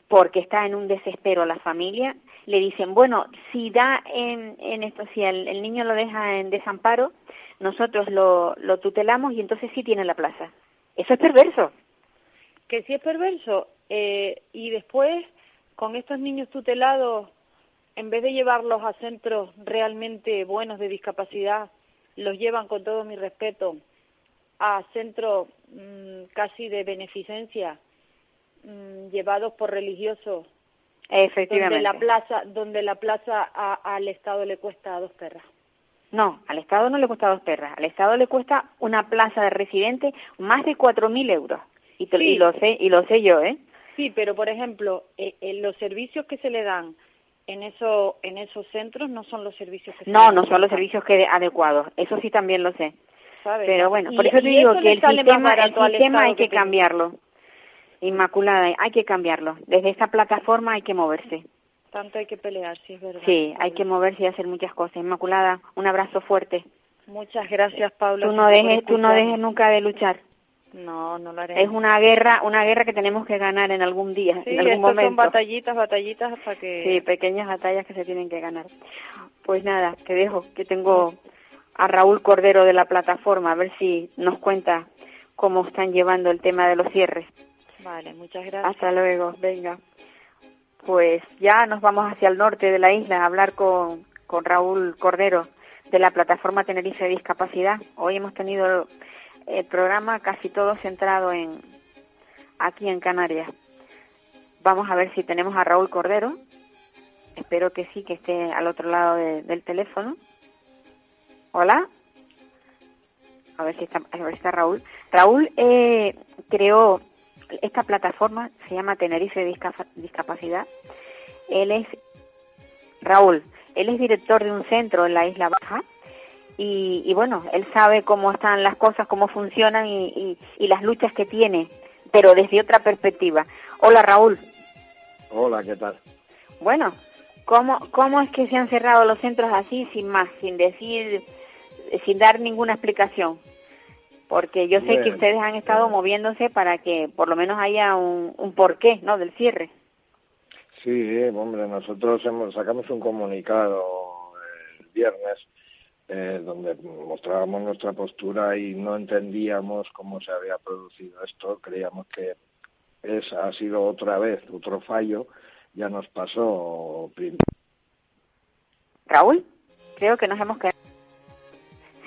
porque está en un desespero la familia, le dicen, bueno, si da en, en esto, si el, niño lo deja en desamparo, nosotros lo, lo tutelamos y entonces sí tiene la plaza. Eso es perverso. Que sí es perverso. Eh, y después, con estos niños tutelados, en vez de llevarlos a centros realmente buenos de discapacidad, los llevan con todo mi respeto a centros mmm, casi de beneficencia, mmm, llevados por religiosos Efectivamente. Donde la plaza, donde la plaza al Estado le cuesta dos perras. No, al Estado no le cuesta dos perras. Al Estado le cuesta una plaza de residente más de cuatro mil euros. Y, y, lo sé, y lo sé yo, ¿eh? Sí, pero por ejemplo, eh, eh, los servicios que se le dan en eso, en esos centros no son los servicios que no, no son los servicios que adecuados. Eso sí también lo sé. Pero bueno, por eso te digo que el sistema, el sistema hay que cambiarlo. Inmaculada, hay que cambiarlo. Desde esta plataforma hay que moverse. Tanto hay que pelear, sí, es verdad. Sí, hay que moverse y hacer muchas cosas. Inmaculada, un abrazo fuerte. Muchas gracias, Paula. Tú no dejes, tú no dejes nunca de luchar. No, no lo haremos. Es una guerra, una guerra que tenemos que ganar en algún día, sí, en algún momento. son batallitas, batallitas para que... Sí, pequeñas batallas que se tienen que ganar. Pues nada, te dejo, que tengo a Raúl Cordero de la plataforma, a ver si nos cuenta cómo están llevando el tema de los cierres. Vale, muchas gracias. Hasta luego, venga. Pues ya nos vamos hacia el norte de la isla a hablar con, con Raúl Cordero de la plataforma Tenerife Discapacidad. Hoy hemos tenido el programa casi todo centrado en aquí en Canarias. Vamos a ver si tenemos a Raúl Cordero. Espero que sí, que esté al otro lado de- del teléfono. Hola. A ver si está, a ver si está Raúl. Raúl eh, creó esta plataforma, se llama Tenerife Discapa- Discapacidad. Él es Raúl. Él es director de un centro en la Isla Baja y, y bueno, él sabe cómo están las cosas, cómo funcionan y, y- y las luchas que tiene, pero desde otra perspectiva. Hola Raúl. Hola, ¿qué tal? Bueno, ¿cómo, ¿cómo es que se han cerrado los centros así, sin más, sin decir, sin dar ninguna explicación? Porque yo sé que ustedes han estado moviéndose para que por lo menos haya un, un porqué, ¿no?, del cierre. Sí, hombre, nosotros hemos, sacamos un comunicado el viernes eh, donde mostrábamos nuestra postura y no entendíamos cómo se había producido esto. Creíamos que es ha sido otra vez otro fallo. Ya nos pasó Raúl, creo que nos hemos quedado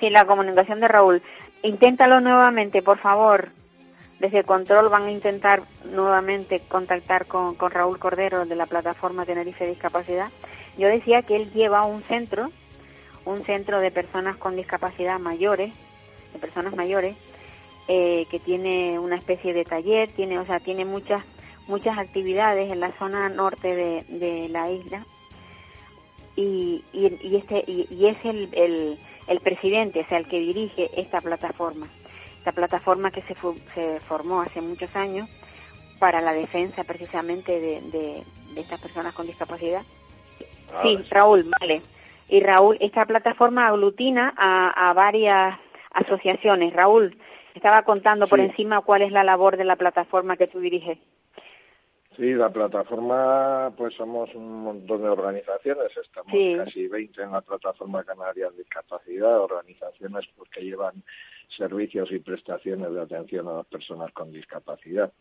sin la comunicación de Raúl. Inténtalo nuevamente, por favor. Desde Control van a intentar nuevamente contactar con, con Raúl Cordero de la plataforma Tenerife Discapacidad. Yo decía que él lleva un centro, un centro de personas con discapacidad mayores, de personas mayores, eh, que tiene una especie de taller, tiene, o sea, tiene muchas muchas actividades en la zona norte de, de la isla y, y, y este y, y es el, el, el presidente, o sea, el que dirige esta plataforma, esta plataforma que se, fu- se formó hace muchos años para la defensa precisamente de, de, de estas personas con discapacidad. Sí, Raúl, vale. Y Raúl, esta plataforma aglutina a, a varias asociaciones. Raúl, estaba contando por encima cuál es la labor de la plataforma que tú diriges. Sí, la plataforma, pues somos un montón de organizaciones, estamos Sí. casi 20 en la plataforma Canaria de Discapacidad, organizaciones pues, que llevan servicios y prestaciones de atención a las personas con discapacidad.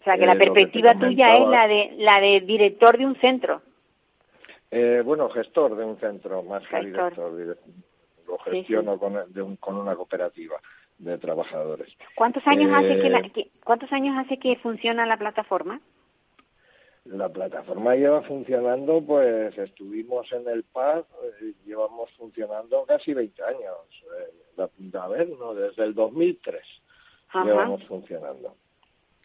O sea, que Eh, la que te perspectiva tuya es la de la de director de un centro. Eh, bueno, gestor de un centro, más que director. dire- Lo Sí, gestiono Con, de un- con una cooperativa de trabajadores. ¿Cuántos años Eh, hace que, la- que- cuántos años hace que funciona la plataforma? La plataforma lleva funcionando, pues estuvimos en el PAD, eh, llevamos funcionando casi 20 años. Eh, la- a ver, no, desde el 2003 Ajá. llevamos funcionando.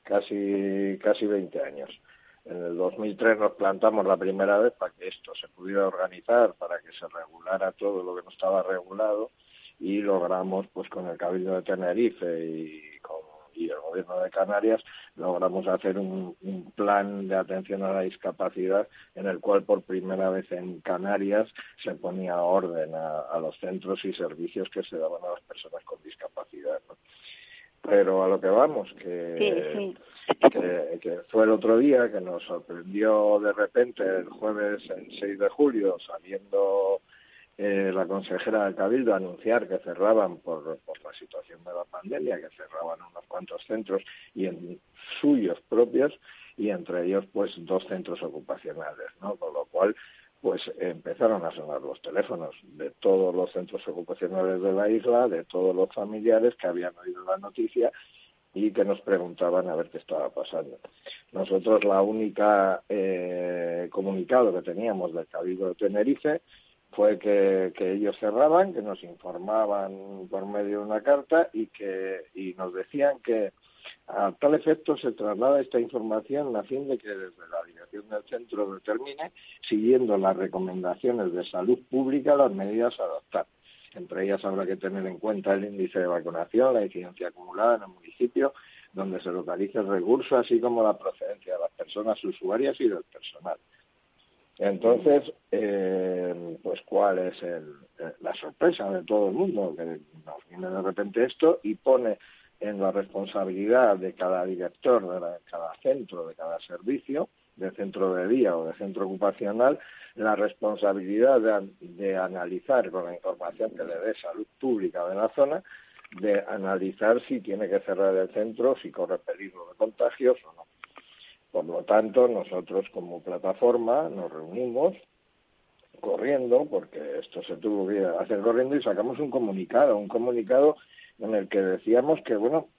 Casi, casi 20 años. En el 2003 nos plantamos la primera vez para que esto se pudiera organizar, para que se regulara todo lo que no estaba regulado y logramos, pues con el Cabildo de Tenerife y con y el Gobierno de Canarias, logramos hacer un, un plan de atención a la discapacidad en el cual por primera vez en Canarias se ponía orden a, a los centros y servicios que se daban a las personas con discapacidad. ¿no? Pero a lo que vamos, que Sí, sí. que, que fue el otro día que nos sorprendió de repente el jueves el 6 de julio saliendo eh, la consejera del Cabildo anunciar que cerraban por, por la situación de la pandemia, que cerraban unos cuantos centros y en suyos propios y entre ellos pues dos centros ocupacionales, ¿no? Con lo cual pues empezaron a sonar los teléfonos de todos los centros ocupacionales de la isla, de todos los familiares que habían oído la noticia y que nos preguntaban a ver qué estaba pasando. Nosotros la única eh, comunicado que teníamos del Cabildo de Tenerife fue que, ellos cerraban, que nos informaban por medio de una carta y que y nos decían que a tal efecto se traslada esta información a fin de que desde la dirección del centro determine, siguiendo las recomendaciones de salud pública, las medidas a adoptar. Entre ellas habrá que tener en cuenta el índice de vacunación, la incidencia acumulada en el municipio, donde se localiza el recurso, así como la procedencia de las personas usuarias y del personal. Entonces, eh, pues cuál es el, eh, la sorpresa de todo el mundo, que nos viene de repente esto y pone en la responsabilidad de cada director, de cada centro, de cada servicio, de centro de día o de centro ocupacional, la responsabilidad de, de analizar con la información que le dé salud pública de la zona, de analizar si tiene que cerrar el centro, si corre peligro de contagios o no. Por lo tanto, nosotros como plataforma nos reunimos corriendo, porque esto se tuvo que hacer corriendo y sacamos un comunicado, un comunicado en el que decíamos que, bueno,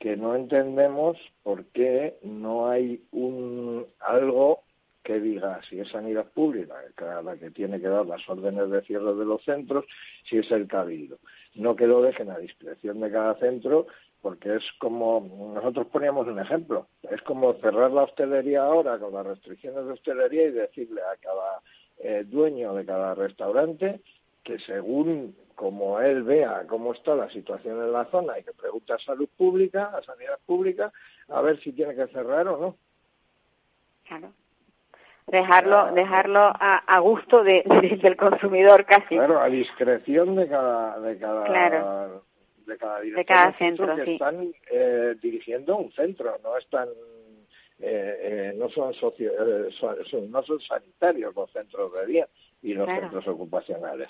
que no entendemos por qué no hay un algo que diga si es sanidad pública la que tiene que dar las órdenes de cierre de los centros, si es el cabildo. No que lo dejen a discreción de cada centro, porque es como, nosotros poníamos un ejemplo, es como cerrar la hostelería ahora con las restricciones de hostelería y decirle a cada eh, dueño de cada restaurante que según como él vea cómo está la situación en la zona y que pregunte a salud pública, a sanidad pública, a ver si tiene que cerrar o no. Claro. Dejarlo, dejarlo a, gusto de, [laughs] del consumidor casi. Claro, a discreción de cada, de cada, de cada, de cada centro, que están eh, dirigiendo un centro, no están eh, eh, no son, socio, eh, son, no son sanitarios los centros de día y los centros ocupacionales.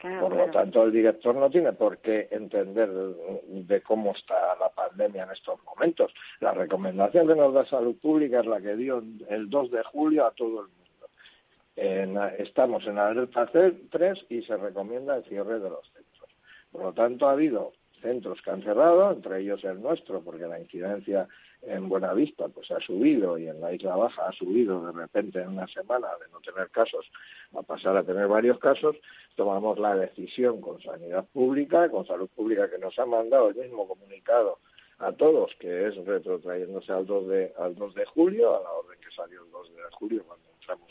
por lo tanto, el director no tiene por qué entender de cómo está la pandemia en estos momentos. La recomendación que nos da Salud Pública es la que dio el 2 de julio a todo el mundo. estamos en alerta 3 y se recomienda el cierre de los centros. Por lo tanto, ha habido centros que han cerrado, entre ellos el nuestro, porque la incidencia en Buenavista pues ha subido y en la Isla Baja ha subido de repente en una semana de no tener casos a pasar a tener varios casos, tomamos la decisión con Sanidad Pública, con Salud Pública que nos ha mandado el mismo comunicado a todos, que es retrotrayéndose al 2 de, al 2 de julio, a la orden que salió el 2 de julio cuando entramos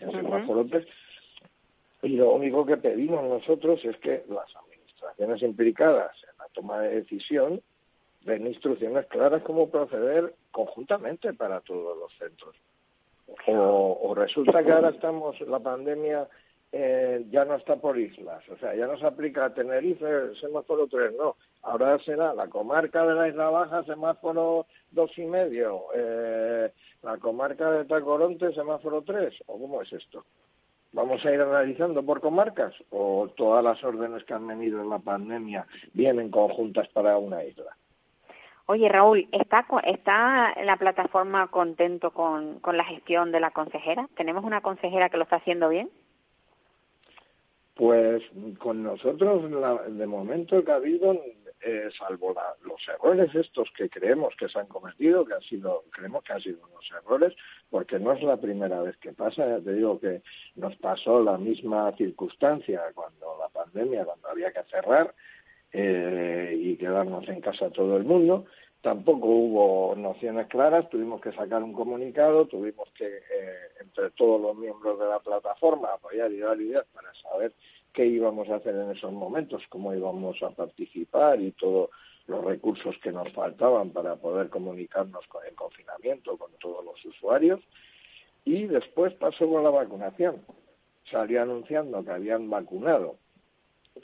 en, en semáforo Y lo único que pedimos nosotros es que las administraciones implicadas toma de decisión den instrucciones claras cómo proceder conjuntamente para todos los centros. O, resulta que ahora estamos, la pandemia eh, ya no está por islas, o sea, ya no se aplica a Tenerife semáforo 3, no. Ahora será la comarca de la Isla Baja semáforo dos y medio, eh, la comarca de Tacoronte semáforo 3, o cómo es esto. ¿Vamos a ir analizando por comarcas o todas las órdenes que han venido en la pandemia vienen conjuntas para una isla? Oye, Raúl, ¿está, ¿está la plataforma contento con, con la gestión de la consejera? ¿Tenemos una consejera que lo está haciendo bien? Pues con nosotros, de momento, que ha habido, eh, salvo los errores estos que creemos que se han cometido, que han sido, creemos que han sido unos errores, porque no es la primera vez que pasa. Ya te digo que nos pasó la misma circunstancia cuando la pandemia, cuando había que cerrar, eh, y quedarnos en casa todo el mundo. Tampoco hubo nociones claras, tuvimos que sacar un comunicado, tuvimos que, eh, entre todos los miembros de la plataforma, apoyar y dar ideas para saber qué íbamos a hacer en esos momentos, cómo íbamos a participar y todos los recursos que nos faltaban para poder comunicarnos con el confinamiento con todos los usuarios. Y después pasó con la vacunación. Salió anunciando que habían vacunado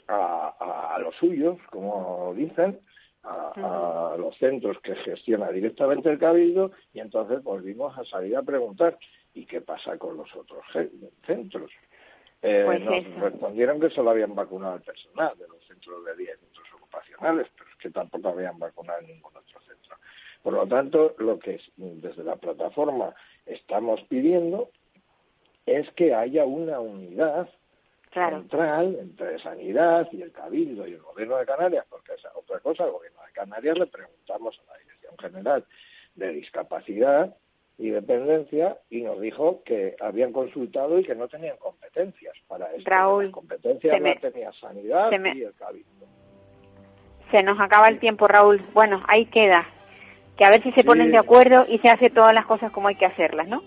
a, los suyos, como dicen, a, los centros que gestiona directamente el Cabildo y entonces volvimos a salir a preguntar ¿y qué pasa con los otros centros? Eh, pues nos respondieron que solo habían vacunado al personal de los centros de día y centros ocupacionales, pero es que tampoco habían vacunado en ningún otro centro. Por lo tanto, lo que desde la plataforma estamos pidiendo es que haya una unidad central entre Sanidad y el Cabildo y el Gobierno de Canarias, porque es otra cosa, el Gobierno de Canarias le preguntamos a la Dirección General de Discapacidad y Dependencia y nos dijo que habían consultado y que no tenían competencias para eso. Raúl, competencias no tenía Sanidad y el Cabildo. Se nos acaba el tiempo, Raúl. Bueno, ahí queda. Que a ver si se ponen de acuerdo y se hace todas las cosas como hay que hacerlas, ¿no?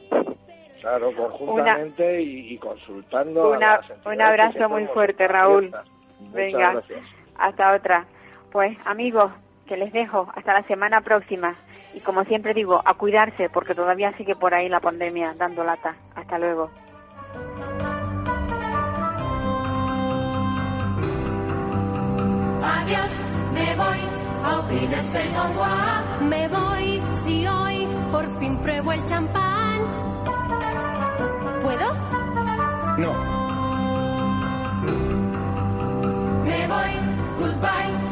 Claro, conjuntamente y, consultando. un abrazo muy fuerte, Raúl. Venga, hasta otra. Pues amigos, que les dejo hasta la semana próxima. Y como siempre digo, a cuidarse porque todavía sigue por ahí la pandemia dando lata. Hasta luego. Adiós, me voy Me voy si hoy por fin pruebo el champán. ¿Puedo? No. Me voy, goodbye,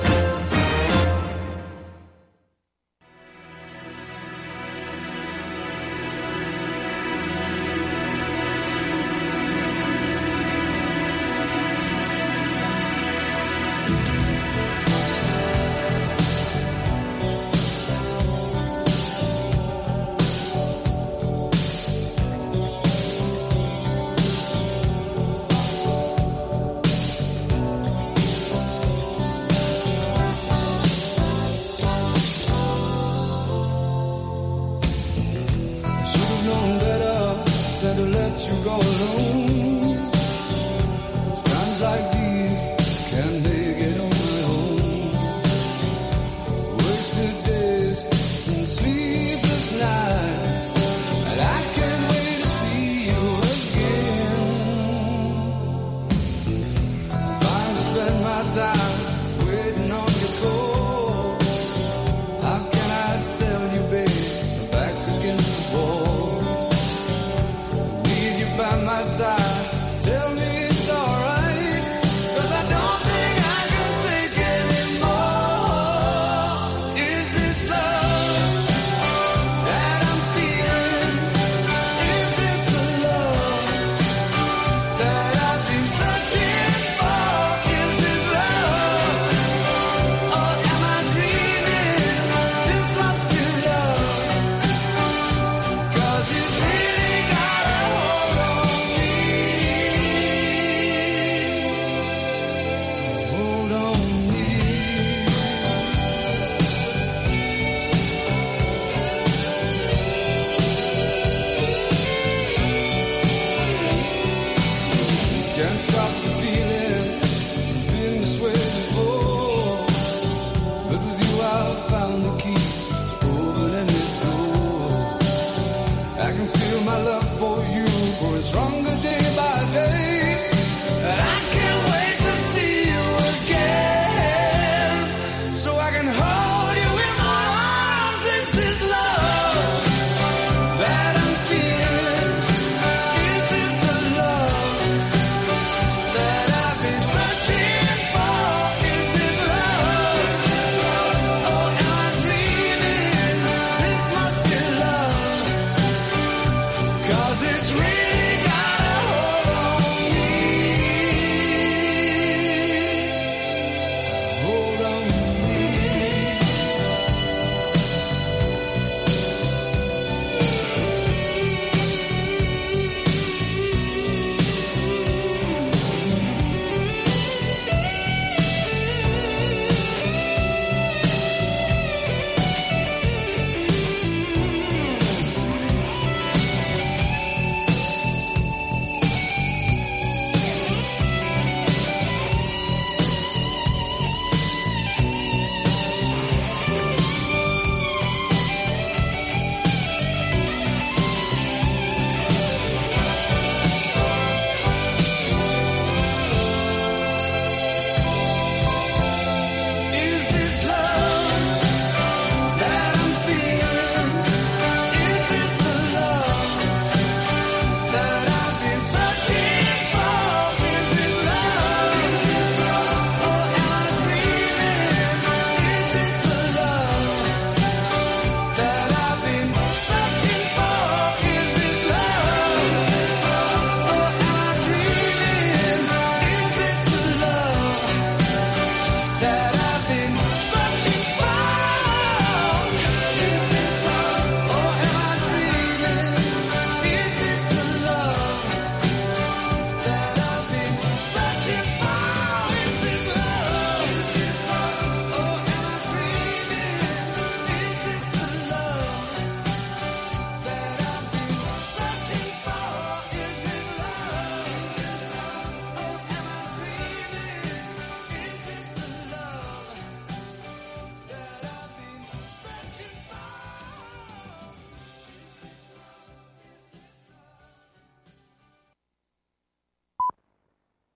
die